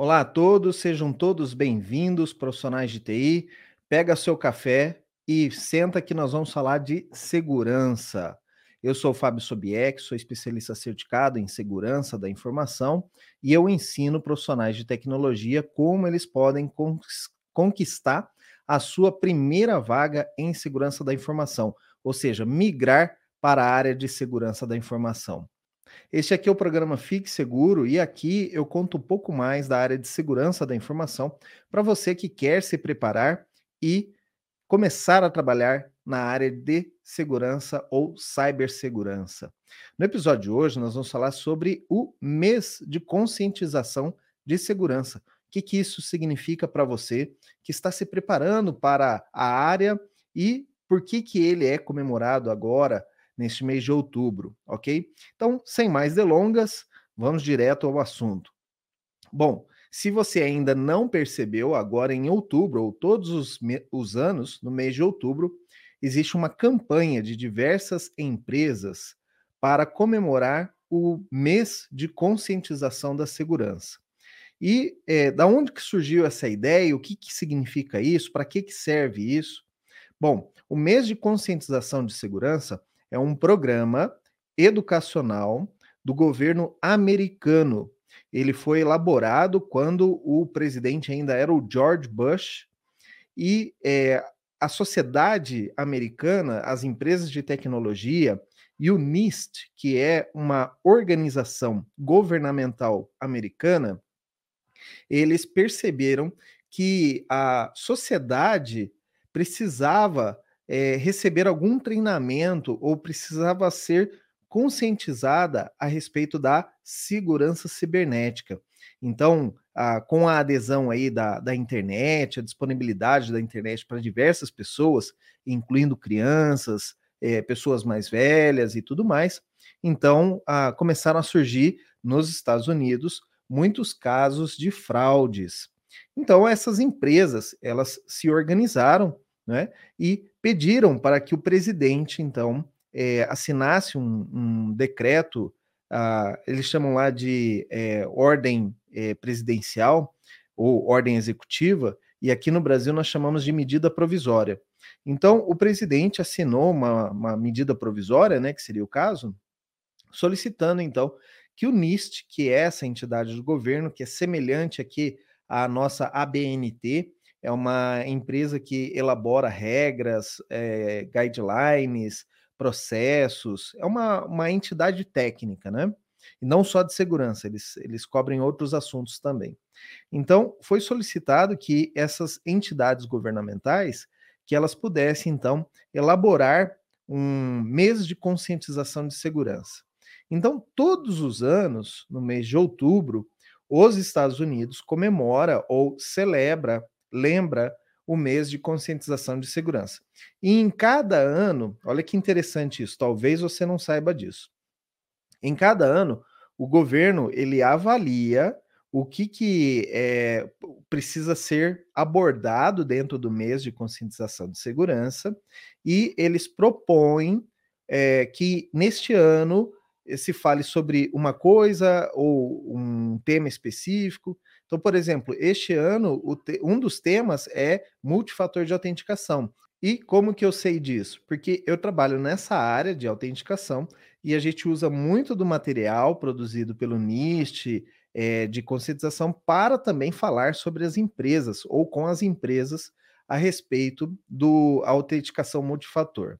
Olá a todos, sejam todos bem-vindos, profissionais de TI. Pega seu café e senta que nós vamos falar de segurança. Eu sou o Fábio Sobieck, sou especialista certificado em segurança da informação e eu ensino profissionais de tecnologia como eles podem conquistar a sua primeira vaga em segurança da informação, ou seja, migrar para a área de segurança da informação. Este aqui é o programa Fique Seguro e aqui eu conto um pouco mais da área de segurança da informação para você que quer se preparar e começar a trabalhar na área de segurança ou cibersegurança. No episódio de hoje, nós vamos falar sobre o mês de conscientização de segurança. O que, que isso significa para você que está se preparando para a área e por que, que ele é comemorado agora neste mês de outubro, ok? Então, sem mais delongas, vamos direto ao assunto. Bom, se você ainda não percebeu, agora em outubro, ou todos os, os anos, no mês de outubro, existe uma campanha de diversas empresas para comemorar o mês de conscientização da segurança. E é, da onde que surgiu essa ideia? O que, que significa isso? Para que, que serve isso? Bom, o mês de conscientização de segurança é um programa educacional do governo americano. Ele foi elaborado quando o presidente ainda era o George Bush e é, a sociedade americana, as empresas de tecnologia e o NIST, que é uma organização governamental americana, eles perceberam que a sociedade precisava é, receber algum treinamento ou precisava ser conscientizada a respeito da segurança cibernética. Então, a, com a adesão aí da, da internet, a disponibilidade da internet para diversas pessoas, incluindo crianças, é, pessoas mais velhas e tudo mais, então a, começaram a surgir nos Estados Unidos muitos casos de fraudes. Então, essas empresas, elas se organizaram né, e pediram para que o presidente, então, é, assinasse um, um decreto, ah, eles chamam lá de é, ordem é, presidencial ou ordem executiva, e aqui no Brasil nós chamamos de medida provisória. Então, o presidente assinou uma, uma medida provisória, né, que seria o caso, solicitando, então, que o NIST, que é essa entidade do governo, que é semelhante aqui à nossa ABNT, é uma empresa que elabora regras, é, guidelines, processos, é uma, uma entidade técnica, né? E não só de segurança, eles, eles cobrem outros assuntos também. Então, foi solicitado que essas entidades governamentais, que elas pudessem, então, elaborar um mês de conscientização de segurança. Então, todos os anos, no mês de outubro, os Estados Unidos comemora ou celebra lembra o mês de conscientização de segurança. E em cada ano, olha que interessante isso, talvez você não saiba disso. Em cada ano, o governo ele avalia o que, que é, precisa ser abordado dentro do mês de conscientização de segurança e eles propõem é, que neste ano se fale sobre uma coisa ou um tema específico. Então, por exemplo, este ano, um dos temas é multifator de autenticação. E como que eu sei disso? Porque eu trabalho nessa área de autenticação e a gente usa muito do material produzido pelo NIST é, de conscientização para também falar sobre as empresas ou com as empresas a respeito do autenticação multifator.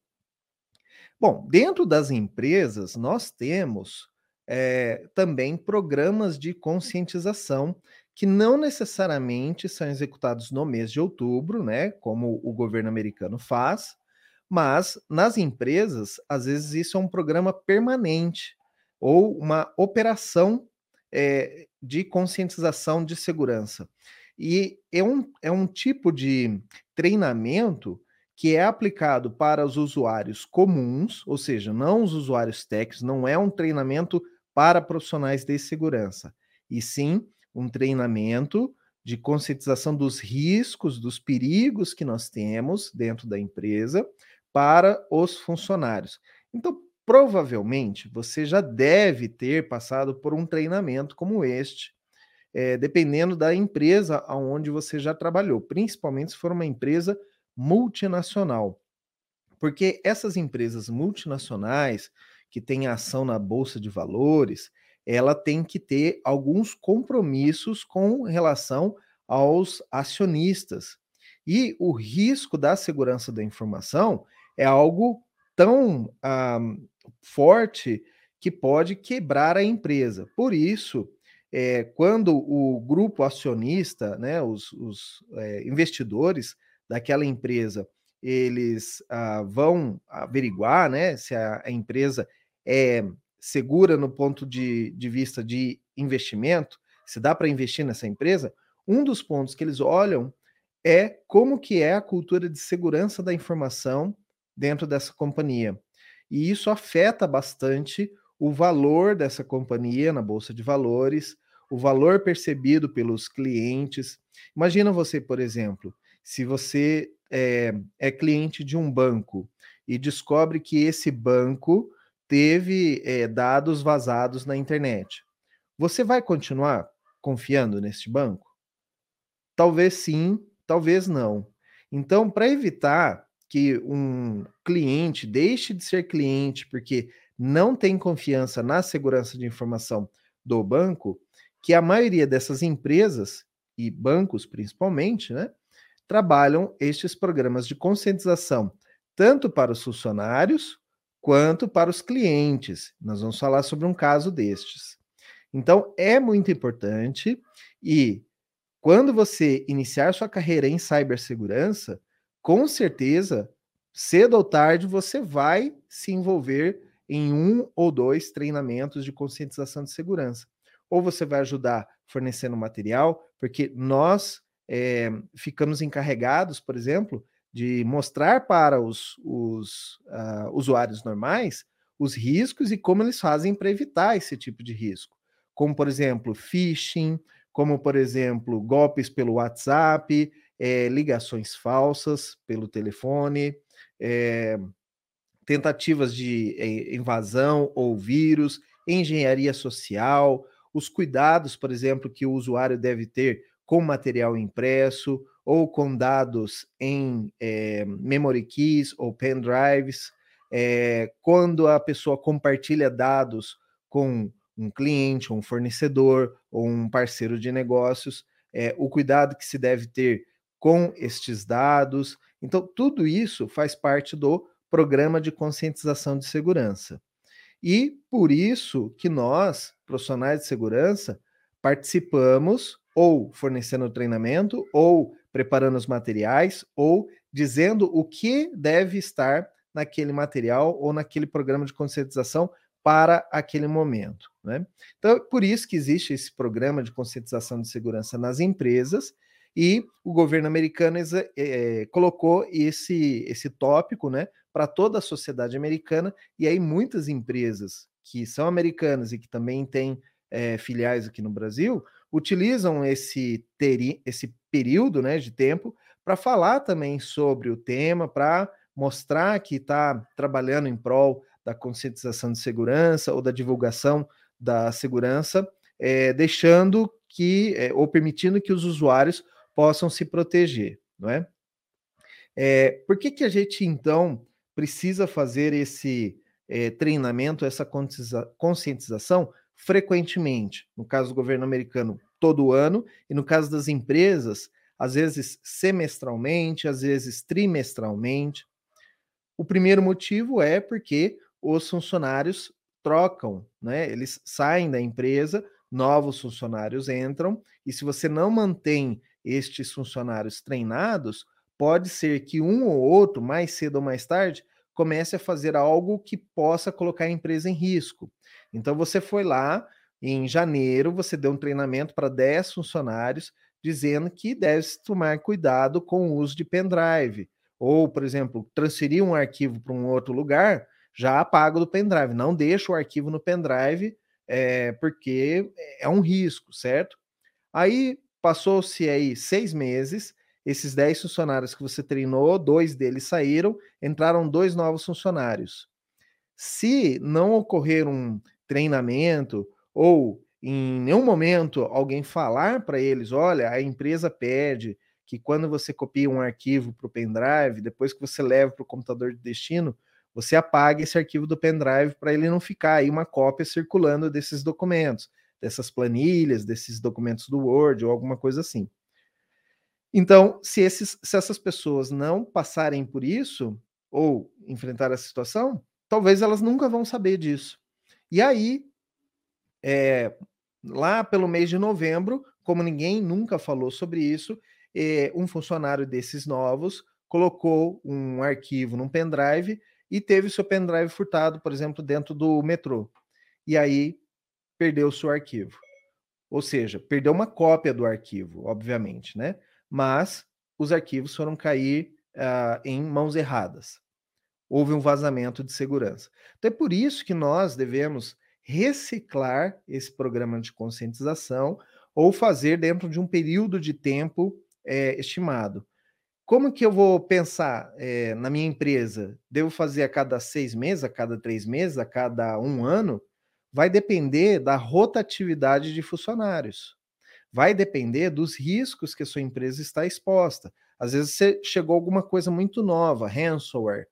Bom, dentro das empresas, nós temos é, também programas de conscientização que não necessariamente são executados no mês de outubro, né, como o governo americano faz, mas nas empresas, às vezes isso é um programa permanente ou uma operação é, de conscientização de segurança. E é um, é um tipo de treinamento que é aplicado para os usuários comuns, ou seja, não os usuários técnicos, não é um treinamento para profissionais de segurança, e sim um treinamento de conscientização dos riscos, dos perigos que nós temos dentro da empresa para os funcionários. Então, provavelmente, você já deve ter passado por um treinamento como este, é, dependendo da empresa aonde você já trabalhou, principalmente se for uma empresa multinacional. Porque essas empresas multinacionais que têm ação na bolsa de valores, ela tem que ter alguns compromissos com relação aos acionistas. E o risco da segurança da informação é algo tão ah, forte que pode quebrar a empresa. Por isso, é, quando o grupo acionista, né, os, os é, investidores daquela empresa, eles ah, vão averiguar né, se a, a, empresa é segura no ponto de, de vista de investimento, se dá para investir nessa empresa, um dos pontos que eles olham é como que é a cultura de segurança da informação dentro dessa companhia. E isso afeta bastante o valor dessa companhia na bolsa de valores, o valor percebido pelos clientes. Imagina você, por exemplo, se você é, é cliente de um banco e descobre que esse banco teve é, dados vazados na internet. Você vai continuar confiando neste banco? Talvez sim, talvez não. Então, para evitar que um cliente deixe de ser cliente porque não tem confiança na segurança de informação do banco, que a maioria dessas empresas e bancos principalmente, né, trabalham estes programas de conscientização tanto para os funcionários quanto para os clientes. Nós vamos falar sobre um caso destes. Então, é muito importante e quando você iniciar sua carreira em cibersegurança, com certeza, cedo ou tarde, você vai se envolver em um ou dois treinamentos de conscientização de segurança. Ou você vai ajudar fornecendo material, porque nós é, ficamos encarregados, por exemplo, de mostrar para os, os uh, usuários normais os riscos e como eles fazem para evitar esse tipo de risco. Como, por exemplo, phishing, como, por exemplo, golpes pelo WhatsApp, é, ligações falsas pelo telefone, é, tentativas de é, invasão ou vírus, engenharia social, os cuidados, por exemplo, que o usuário deve ter com material impresso ou com dados em é, memory keys ou pendrives, é, quando a pessoa compartilha dados com um cliente, um fornecedor ou um parceiro de negócios, é, o cuidado que se deve ter com estes dados. Então, tudo isso faz parte do programa de conscientização de segurança. E por isso que nós, profissionais de segurança, participamos ou fornecendo treinamento, ou preparando os materiais, ou dizendo o que deve estar naquele material ou naquele programa de conscientização para aquele momento. Né? Então, é por isso que existe esse programa de conscientização de segurança nas empresas, e o governo americano é, colocou esse, esse tópico né, para toda a sociedade americana, e aí muitas empresas que são americanas e que também têm é, filiais aqui no Brasil utilizam esse, teri, esse período né, de tempo para falar também sobre o tema, para mostrar que está trabalhando em prol da conscientização de segurança ou da divulgação da segurança, é, deixando que, é, ou permitindo que os usuários possam se proteger, não é? é por que, que a gente, então, precisa fazer esse treinamento, essa conscientização frequentemente? No caso do governo americano, todo ano, e no caso das empresas, às vezes semestralmente, às vezes trimestralmente. O primeiro motivo é porque os funcionários trocam, né? Eles saem da empresa, novos funcionários entram, e se você não mantém estes funcionários treinados, pode ser que um ou outro, mais cedo ou mais tarde, comece a fazer algo que possa colocar a empresa em risco. Então você foi lá, em janeiro, você deu um treinamento para 10 funcionários, dizendo que deve tomar cuidado com o uso de pendrive. Ou, por exemplo, transferir um arquivo para um outro lugar, já apaga do pendrive. Não deixa o arquivo no pendrive, é, porque é um risco, certo? Aí passou-se aí seis meses, esses 10 funcionários que você treinou, dois deles saíram, entraram dois novos funcionários. Se não ocorrer um treinamento ou em nenhum momento alguém falar para eles: olha, a empresa pede que quando você copia um arquivo para o pendrive, depois que você leva para o computador de destino, você apague esse arquivo do pendrive para ele não ficar aí uma cópia circulando desses documentos, dessas planilhas, desses documentos do Word ou alguma coisa assim. Então, se, esses, se essas pessoas não passarem por isso ou enfrentar essa situação, talvez elas nunca vão saber disso. E aí, é, lá pelo mês de novembro, como ninguém nunca falou sobre isso, é, um funcionário desses novos colocou um arquivo num pendrive e teve seu pendrive furtado, por exemplo, dentro do metrô. E aí perdeu o seu arquivo. Ou seja, perdeu uma cópia do arquivo, obviamente, né? Mas os arquivos foram cair uh, em mãos erradas. Houve um vazamento de segurança. Então é por isso que nós devemos reciclar esse programa de conscientização ou fazer dentro de um período de tempo é, estimado. Como que eu vou pensar é, na minha empresa? Devo fazer a cada seis meses, a cada três meses, a cada um ano? Vai depender da rotatividade de funcionários. Vai depender dos riscos que a sua empresa está exposta. Às vezes você chegou alguma coisa muito nova, ransomware.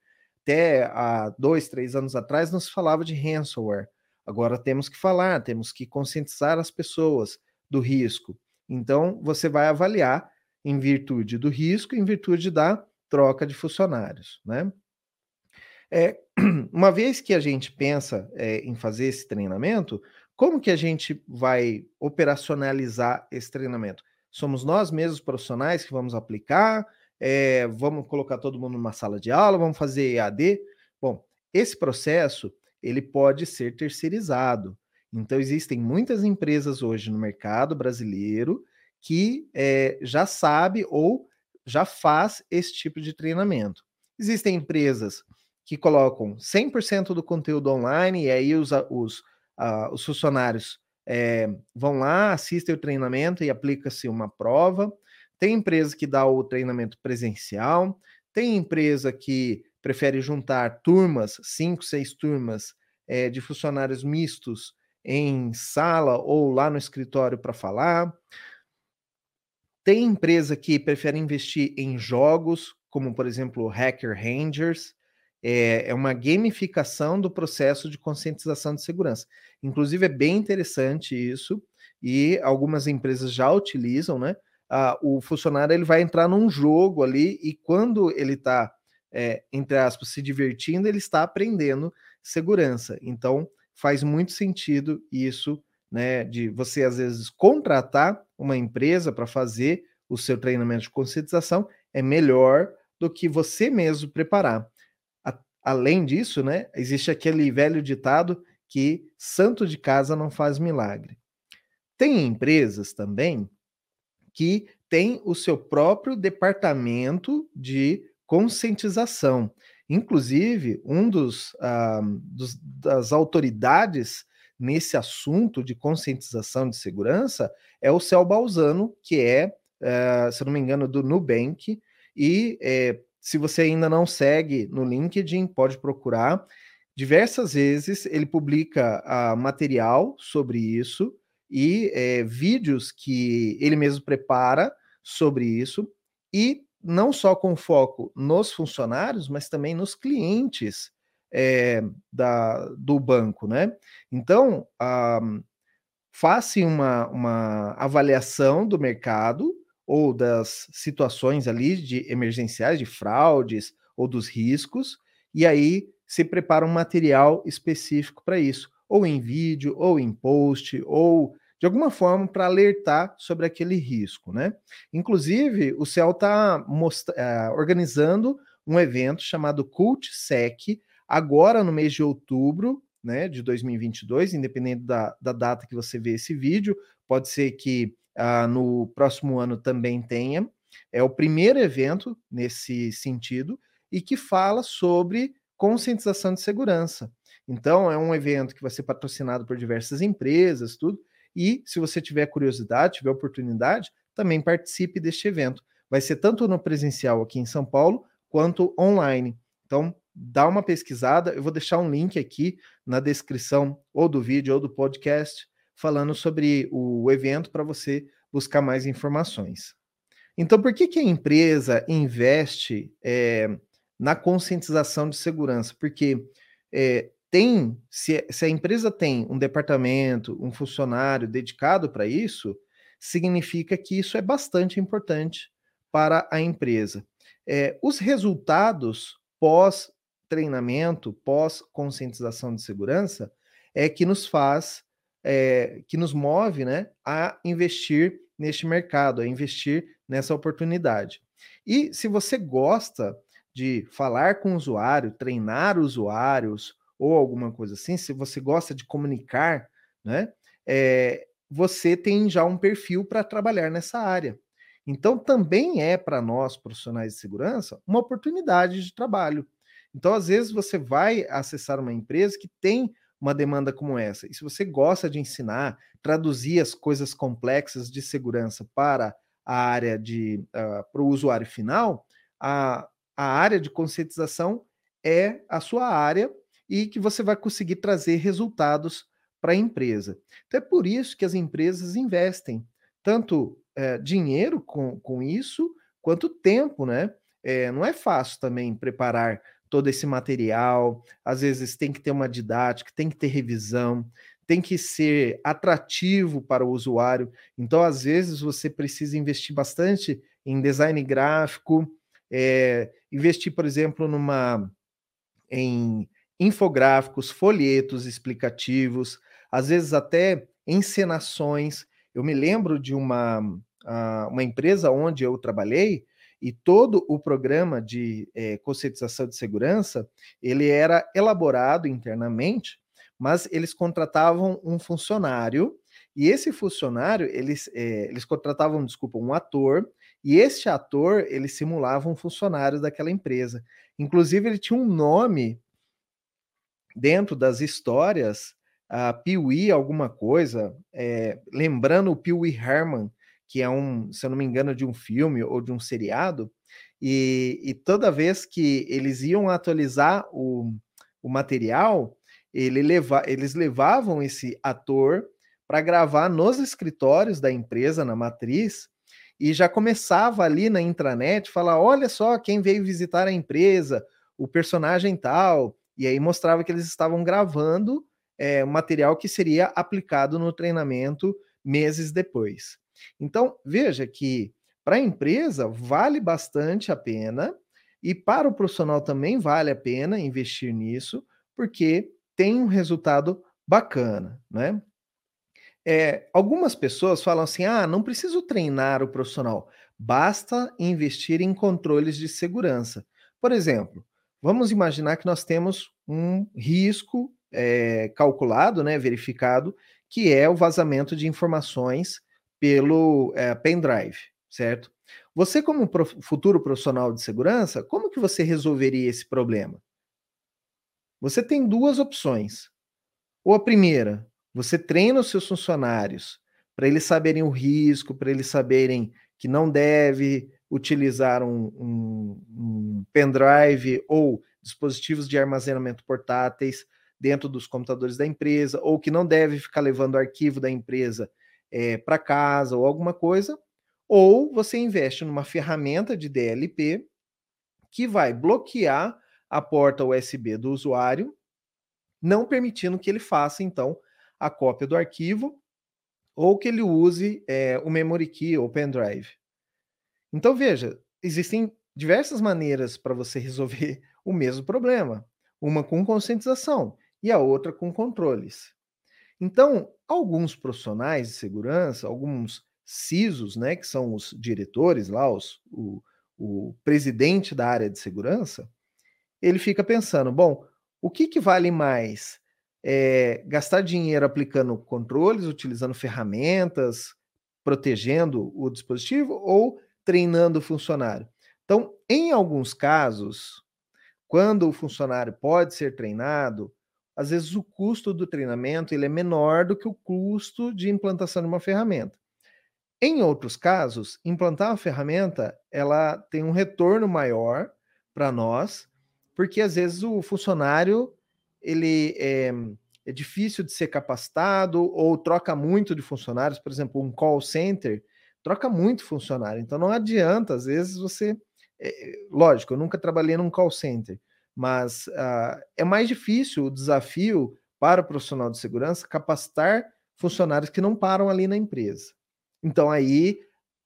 Até há dois, três anos atrás não se falava de ransomware. Agora temos que falar, temos que conscientizar as pessoas do risco. Então, você vai avaliar em virtude do risco, em virtude da troca de funcionários, né? É, uma vez que a gente pensa é, em fazer esse treinamento, como que a gente vai operacionalizar esse treinamento? Somos nós mesmos profissionais que vamos aplicar? É, vamos colocar todo mundo numa sala de aula? Vamos fazer EAD? Bom, esse processo ele pode ser terceirizado. Então, existem muitas empresas hoje no mercado brasileiro que é, já sabe ou já faz esse tipo de treinamento. Existem empresas que colocam 100% do conteúdo online e aí os, os, uh, os funcionários é, vão lá, assistem o treinamento e aplica-se uma prova. Tem empresa que dá o treinamento presencial, tem empresa que prefere juntar turmas, cinco, seis turmas é, de funcionários mistos em sala ou lá no escritório para falar. Tem empresa que prefere investir em jogos, como por exemplo Hacker Rangers, é, é uma gamificação do processo de conscientização de segurança. Inclusive, é bem interessante isso, e algumas empresas já utilizam, né? Ah, o funcionário ele vai entrar num jogo ali, e quando ele está é, entre aspas, se divertindo, ele está aprendendo segurança. Então, faz muito sentido isso, né, de você às vezes contratar uma empresa para fazer o seu treinamento de conscientização, é melhor do que você mesmo preparar. A, além disso, né, existe aquele velho ditado que santo de casa não faz milagre. Tem empresas também que têm o seu próprio departamento de conscientização. Inclusive, um dos, uh, dos, das autoridades nesse assunto de conscientização de segurança é o Cel Balzano, que é, uh, se não me engano, do Nubank. E uh, se você ainda não segue no LinkedIn, pode procurar. Diversas vezes ele publica uh, material sobre isso e eh, vídeos que ele mesmo prepara sobre isso. E não só com foco nos funcionários, mas também nos clientes é, da, do banco, né? Então, ah, faça uma, uma avaliação do mercado ou das situações ali de emergenciais, de fraudes ou dos riscos, e aí se prepara um material específico para isso, ou em vídeo, ou em post, ou de alguma forma para alertar sobre aquele risco, né? Inclusive, o CEL está eh, organizando um evento chamado CultSec, agora no mês de outubro, né, de 2022, independente da, da data que você vê esse vídeo, pode ser que uh, no próximo ano também tenha. É o primeiro evento nesse sentido e que fala sobre conscientização de segurança. Então, é um evento que vai ser patrocinado por diversas empresas, tudo, e se você tiver curiosidade, tiver oportunidade, também participe deste evento. Vai ser tanto no presencial aqui em São Paulo, quanto online. Então, dá uma pesquisada. Eu vou deixar um link aqui na descrição ou do vídeo ou do podcast. falando sobre o evento para você buscar mais informações. Então, por que, que a empresa investe é, na conscientização de segurança? Porque é, tem, se, se a empresa tem um departamento, um funcionário dedicado para isso, significa que isso é bastante importante para a empresa. É, os resultados pós treinamento, pós conscientização de segurança, é que nos faz, é, que nos move, né, a investir neste mercado, a investir nessa oportunidade. E se você gosta de falar com o usuário, treinar usuários ou alguma coisa assim, se você gosta de comunicar, né, é, você tem já um perfil para trabalhar nessa área. Então, também é para nós, profissionais de segurança, uma oportunidade de trabalho. Então, às vezes, você vai acessar uma empresa que tem uma demanda como essa. E se você gosta de ensinar, traduzir as coisas complexas de segurança para a área de uh, para o usuário final, a, a área de conscientização é a sua área e que você vai conseguir trazer resultados para a empresa. Então é por isso que as empresas investem tanto é, dinheiro com, com isso, quanto tempo, né? É, não é fácil também preparar todo esse material, às vezes tem que ter uma didática, tem que ter revisão, tem que ser atrativo para o usuário. Então, às vezes, você precisa investir bastante em design gráfico, é, investir, por exemplo, numa em infográficos, folhetos explicativos, às vezes até encenações. Eu me lembro de uma, uma empresa onde eu trabalhei e todo o programa de é, conscientização de segurança ele era elaborado internamente, mas eles contratavam um funcionário e esse funcionário eles, é, eles contratavam, desculpa, um ator e este ator ele simulava um funcionário daquela empresa. Inclusive ele tinha um nome dentro das histórias, a Pee-wee alguma coisa, é, lembrando o Pee-wee Herman, que é um, se eu não me engano, de um filme ou de um seriado, e, e toda vez que eles iam atualizar o, o material, ele leva, eles levavam esse ator para gravar nos escritórios da empresa, na matriz, e já começava ali na intranet falar: olha só quem veio visitar a empresa, o personagem tal, e aí mostrava que eles estavam gravando é, material que seria aplicado no treinamento meses depois. Então, veja que para a empresa vale bastante a pena e para o profissional também vale a pena investir nisso, porque tem um resultado bacana, né? É, algumas pessoas falam assim: ah, não preciso treinar o profissional, basta investir em controles de segurança. Por exemplo, Vamos imaginar que nós temos um risco é, calculado, né, verificado, que é o vazamento de informações pelo é, pendrive, certo? Você, como prof, futuro profissional de segurança, como que você resolveria esse problema? Você tem duas opções. Ou a primeira, você treina os seus funcionários para eles saberem o risco, para eles saberem que não deve utilizar um, um, um pendrive ou dispositivos de armazenamento portáteis dentro dos computadores da empresa, ou que não deve ficar levando arquivo da empresa é, para casa ou alguma coisa, ou você investe numa ferramenta de DLP que vai bloquear a porta USB do usuário, não permitindo que ele faça então a cópia do arquivo ou que ele use é, o memory key ou pendrive. Então, veja, existem diversas maneiras para você resolver o mesmo problema. Uma com conscientização e a outra com controles. Então, alguns profissionais de segurança, alguns CISOs, né, que são os diretores lá, os, o, o presidente da área de segurança, ele fica pensando: bom, o que, que vale mais? É, gastar dinheiro aplicando controles, utilizando ferramentas, protegendo o dispositivo ou treinando o funcionário. Então, em alguns casos, quando o funcionário pode ser treinado, às vezes o custo do treinamento ele é menor do que o custo de implantação de uma ferramenta. Em outros casos, implantar uma ferramenta ela tem um retorno maior para nós, porque às vezes o funcionário ele é, é difícil de ser capacitado ou troca muito de funcionários, por exemplo, um call center troca muito funcionário, então não adianta, às vezes você. É, lógico, eu nunca trabalhei num call center, mas uh, é mais difícil o desafio para o profissional de segurança capacitar funcionários que não param ali na empresa. Então aí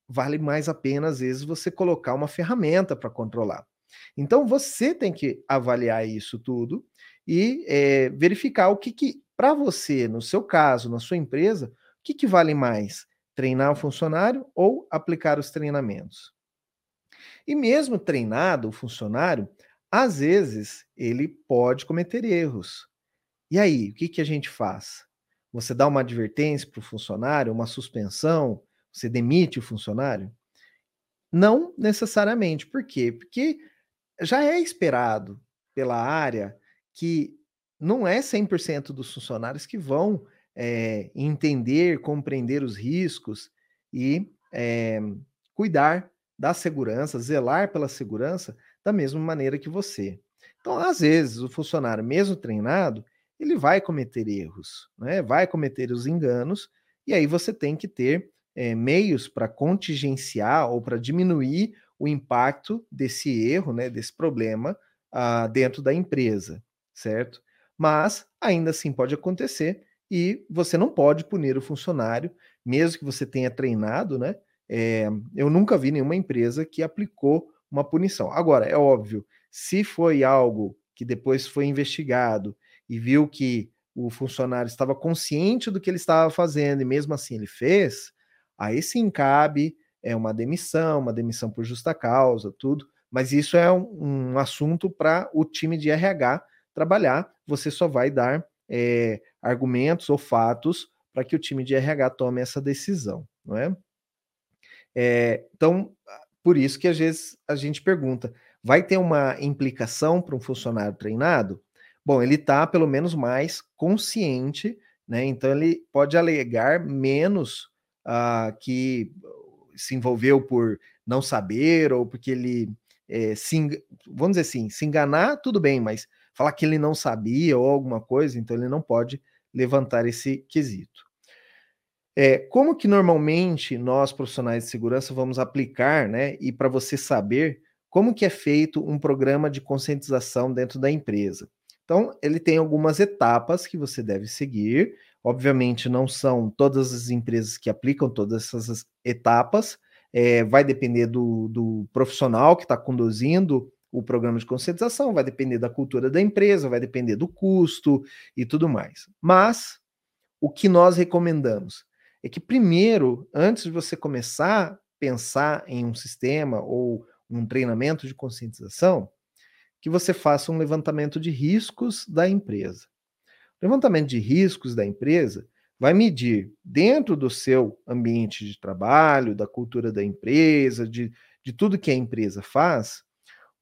vale mais a pena, às vezes, você colocar uma ferramenta para controlar. Então você tem que avaliar isso tudo e é, verificar o que, que para você, no seu caso, na sua empresa, o que, que vale mais? Treinar o funcionário ou aplicar os treinamentos? E mesmo treinado o funcionário, às vezes ele pode cometer erros. E aí, o que, que a gente faz? Você dá uma advertência para o funcionário, uma suspensão, você demite o funcionário? Não necessariamente. Por quê? Porque já é esperado pela área que não é 100% dos funcionários que vão é, entender, compreender os riscos e é, cuidar da segurança, zelar pela segurança da mesma maneira que você. Então, às vezes, o funcionário, mesmo treinado, ele vai cometer erros, né? vai cometer os enganos, e aí você tem que ter é, meios para contingenciar ou para diminuir o impacto desse erro, né, desse problema ah, dentro da empresa, certo? Mas ainda assim pode acontecer e você não pode punir o funcionário, mesmo que você tenha treinado, né? É, eu nunca vi nenhuma empresa que aplicou uma punição. Agora, é óbvio, se foi algo que depois foi investigado e viu que o funcionário estava consciente do que ele estava fazendo e mesmo assim ele fez, aí sim cabe é uma demissão, uma demissão por justa causa, tudo, mas isso é um, um assunto para o time de RH trabalhar. Você só vai dar é, argumentos ou fatos para que o time de RH tome essa decisão, não é? é? Então, por isso que às vezes a gente pergunta: vai ter uma implicação para um funcionário treinado? Bom, ele está pelo menos mais consciente, né? Então ele pode alegar menos uh, que se envolveu por não saber ou porque ele é, se, vamos dizer assim, se enganar, tudo bem, mas falar que ele não sabia ou alguma coisa, então ele não pode levantar esse quesito. É, como que normalmente nós profissionais de segurança vamos aplicar, né? E para você saber como que é feito um programa de conscientização dentro da empresa. Então, ele tem algumas etapas que você deve seguir Obviamente, não são todas as empresas que aplicam todas essas etapas, é, vai depender do, do profissional que está conduzindo o programa de conscientização, vai depender da cultura da empresa, vai depender do custo e tudo mais. Mas o que nós recomendamos é que primeiro, antes de você começar a pensar em um sistema ou um treinamento de conscientização, que você faça um levantamento de riscos da empresa. Levantamento de riscos da empresa vai medir dentro do seu ambiente de trabalho, da cultura da empresa, de, de tudo que a empresa faz,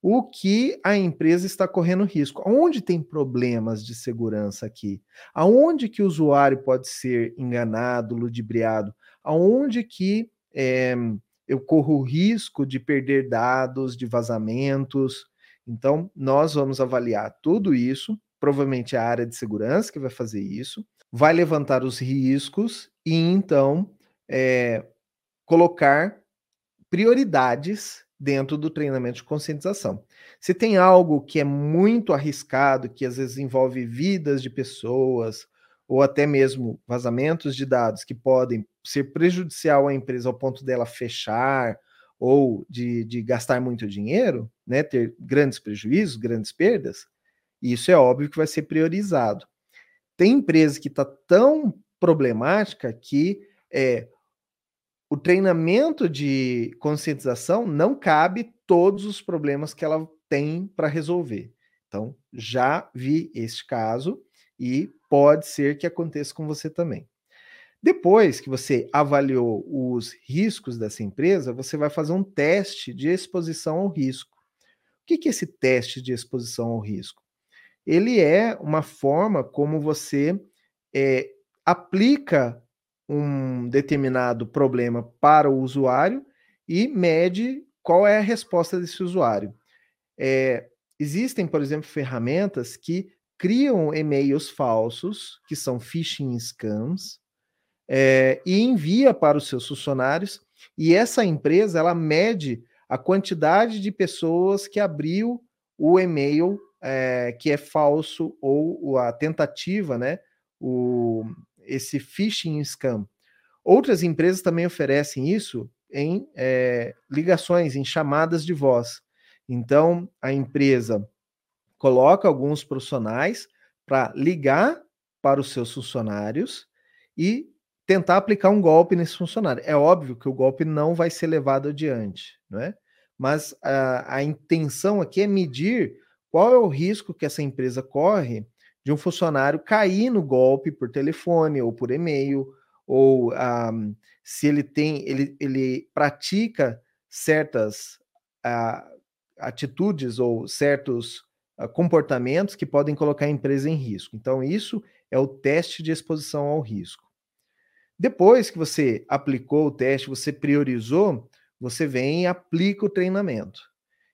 o que a empresa está correndo risco. Onde tem problemas de segurança aqui? Aonde que o usuário pode ser enganado, ludibriado? Aonde que é, eu corro o risco de perder dados, de vazamentos? Então, nós vamos avaliar tudo isso provavelmente a área de segurança que vai fazer isso, vai levantar os riscos e então é, colocar prioridades dentro do treinamento de conscientização. Se tem algo que é muito arriscado, que às vezes envolve vidas de pessoas, ou até mesmo vazamentos de dados que podem ser prejudicial à empresa ao ponto dela fechar ou de, de gastar muito dinheiro, né, ter grandes prejuízos, grandes perdas, isso é óbvio que vai ser priorizado. Tem empresa que está tão problemática que é, o treinamento de conscientização não cabe todos os problemas que ela tem para resolver. Então, já vi este caso e pode ser que aconteça com você também. Depois que você avaliou os riscos dessa empresa, você vai fazer um teste de exposição ao risco. O que é esse teste de exposição ao risco? ele é uma forma como você é, aplica um determinado problema para o usuário e mede qual é a resposta desse usuário. É, existem, por exemplo, ferramentas que criam e-mails falsos, que são phishing scams, é, e envia para os seus funcionários. E essa empresa ela mede a quantidade de pessoas que abriu o e-mail é, que é falso ou a tentativa, né? O, esse phishing scam. Outras empresas também oferecem isso em é, ligações, em chamadas de voz. Então, a empresa coloca alguns profissionais para ligar para os seus funcionários e tentar aplicar um golpe nesse funcionário. É óbvio que o golpe não vai ser levado adiante, não é? Mas a, a intenção aqui é medir qual é o risco que essa empresa corre de um funcionário cair no golpe por telefone ou por e-mail, ou um, ah, se ele tem, ele, ele pratica certas uh, atitudes ou certos uh, comportamentos que podem colocar a empresa em risco. Então, isso é o teste de exposição ao risco. Depois que você aplicou o teste, você priorizou, você vem e aplica o treinamento.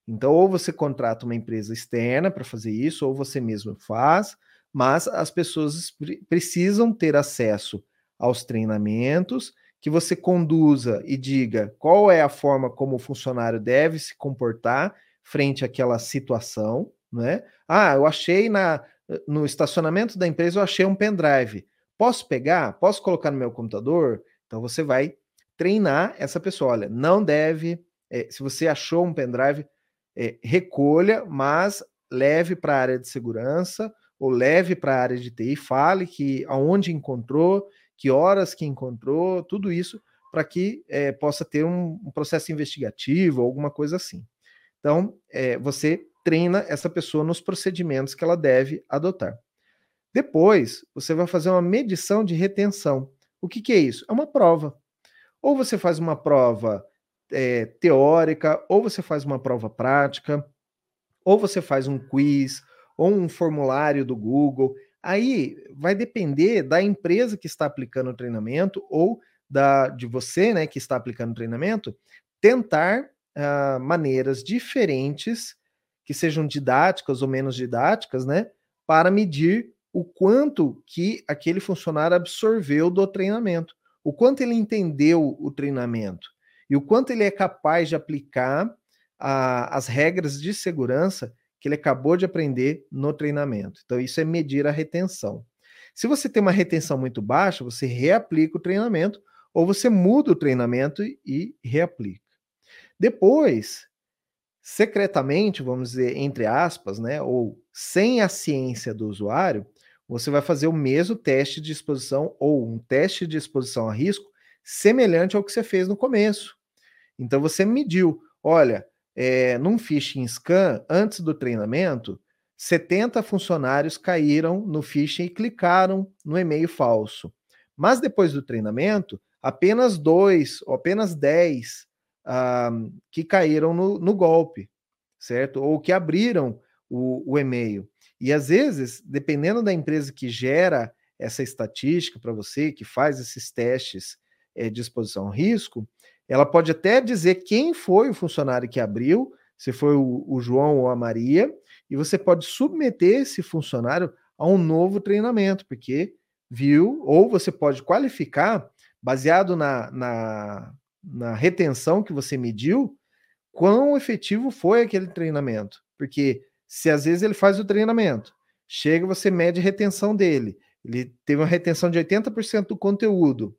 Então, ou você contrata uma empresa externa para fazer isso, ou você mesmo faz, mas as pessoas precisam ter acesso aos treinamentos, que você conduza e diga qual é a forma como o funcionário deve se comportar frente àquela situação, né? Ah, eu achei na, no estacionamento da empresa, eu achei um pendrive. Posso pegar? Posso colocar no meu computador? Então você vai treinar essa pessoa. Olha, não deve. É, se você achou um pendrive, é, recolha, mas leve para a área de segurança ou leve para a área de TI, fale que aonde encontrou, que horas que encontrou, tudo isso para que é, possa ter um, um, processo investigativo, alguma coisa assim. Então, é, você treina essa pessoa nos procedimentos que ela deve adotar. Depois, você vai fazer uma medição de retenção. O que, que é isso? É uma prova. Ou você faz uma prova é, teórica, ou você faz uma prova prática, ou você faz um quiz, ou um formulário do Google. Aí vai depender da empresa que está aplicando o treinamento ou da de você, né, que está aplicando o treinamento, tentar uh, maneiras diferentes que sejam didáticas ou menos didáticas, né, para medir o quanto que aquele funcionário absorveu do treinamento, o quanto ele entendeu o treinamento e o quanto ele é capaz de aplicar a, as regras de segurança que ele acabou de aprender no treinamento. Então, isso é medir a retenção. Se você tem uma retenção muito baixa, você reaplica o treinamento ou você muda o treinamento e reaplica. Depois, secretamente, vamos dizer, entre aspas, né, ou sem a ciência do usuário, você vai fazer o mesmo teste de exposição ou um teste de exposição a risco semelhante ao que você fez no começo. Então você mediu, olha, é, num phishing scan, antes do treinamento, 70 funcionários caíram no phishing e clicaram no e-mail falso. Mas depois do treinamento, apenas dois ou apenas 10 ah, que caíram no, no, golpe, certo? Ou que abriram o, o e-mail. E às vezes, dependendo da empresa que gera essa estatística para você, que faz esses testes é, de exposição ao risco, ela pode até dizer quem foi o funcionário que abriu, se foi o, o João ou a Maria, e você pode submeter esse funcionário a um novo treinamento, porque viu, ou você pode qualificar, baseado na, na, na retenção que você mediu, quão efetivo foi aquele treinamento. Porque se às vezes ele faz o treinamento, chega, você mede a retenção dele, ele teve uma retenção de 80% do conteúdo,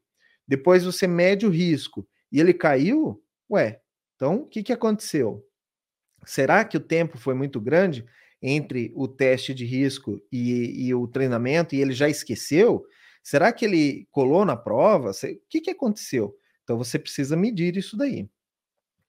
depois você mede o risco e ele caiu, ué, então o que, que aconteceu? Será que o tempo foi muito grande entre o teste de risco e, e o treinamento e ele já esqueceu? Será que ele colou na prova? O que, que aconteceu? Então você precisa medir isso daí.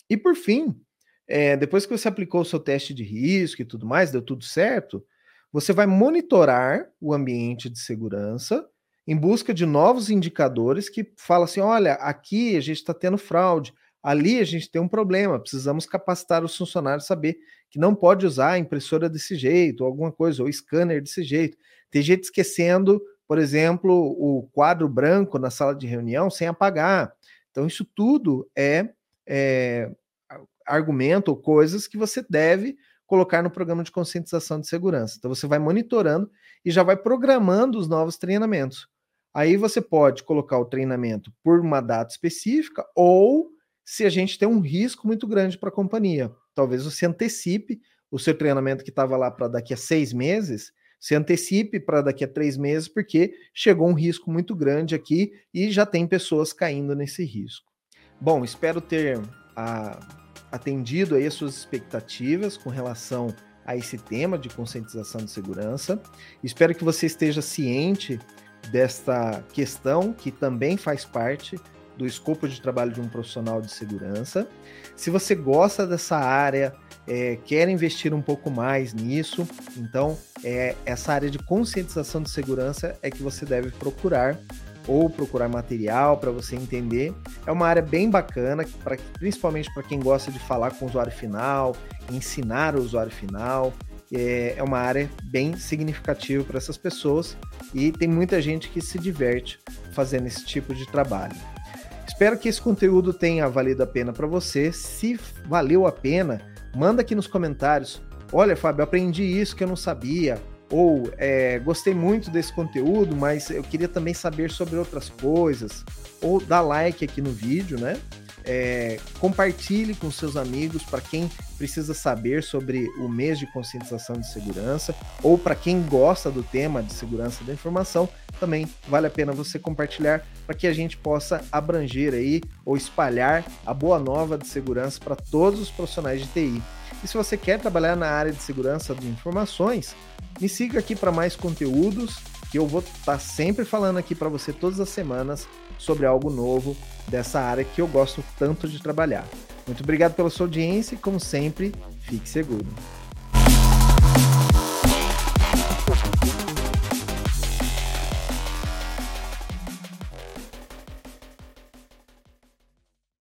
E por fim, é, depois que você aplicou o seu teste de risco e tudo mais, deu tudo certo, você vai monitorar o ambiente de segurança em busca de novos indicadores que falam assim: olha, aqui a gente está tendo fraude, ali a gente tem um problema, precisamos capacitar os funcionários a saber que não pode usar a impressora desse jeito, ou alguma coisa, ou scanner desse jeito. Tem gente esquecendo, por exemplo, o quadro branco na sala de reunião sem apagar. Então, isso tudo é, é argumento ou coisas que você deve colocar no programa de conscientização de segurança. Então você vai monitorando e já vai programando os novos treinamentos. Aí você pode colocar o treinamento por uma data específica ou se a gente tem um risco muito grande para a companhia. Talvez você antecipe o seu treinamento que estava lá para daqui a seis meses, se antecipe para daqui a três meses, porque chegou um risco muito grande aqui e já tem pessoas caindo nesse risco. Bom, espero ter a, ah, atendido aí as suas expectativas com relação a esse tema de conscientização de segurança. Espero que você esteja ciente desta questão que também faz parte do escopo de trabalho de um profissional de segurança. Se você gosta dessa área, é, quer investir um pouco mais nisso, então é, essa área de conscientização de segurança é que você deve procurar ou procurar material para você entender. É uma área bem bacana, pra, principalmente para quem gosta de falar com o usuário final, ensinar o usuário final. É, é uma área bem significativa para essas pessoas e tem muita gente que se diverte fazendo esse tipo de trabalho. Espero que esse conteúdo tenha valido a pena para você. Se valeu a pena, manda aqui nos comentários. Olha, Fábio, aprendi isso que eu não sabia ou é, gostei muito desse conteúdo, mas eu queria também saber sobre outras coisas, ou dá like aqui no vídeo, né? É, compartilhe com seus amigos para quem precisa saber sobre o mês de conscientização de segurança ou para quem gosta do tema de segurança da informação, também vale a pena você compartilhar para que a gente possa abranger aí ou espalhar a boa nova de segurança para todos os profissionais de TI. E se você quer trabalhar na área de segurança de informações, me siga aqui para mais conteúdos, que eu vou estar tá sempre falando aqui para você todas as semanas sobre algo novo dessa área que eu gosto tanto de trabalhar. Muito obrigado pela sua audiência e, como sempre, fique seguro.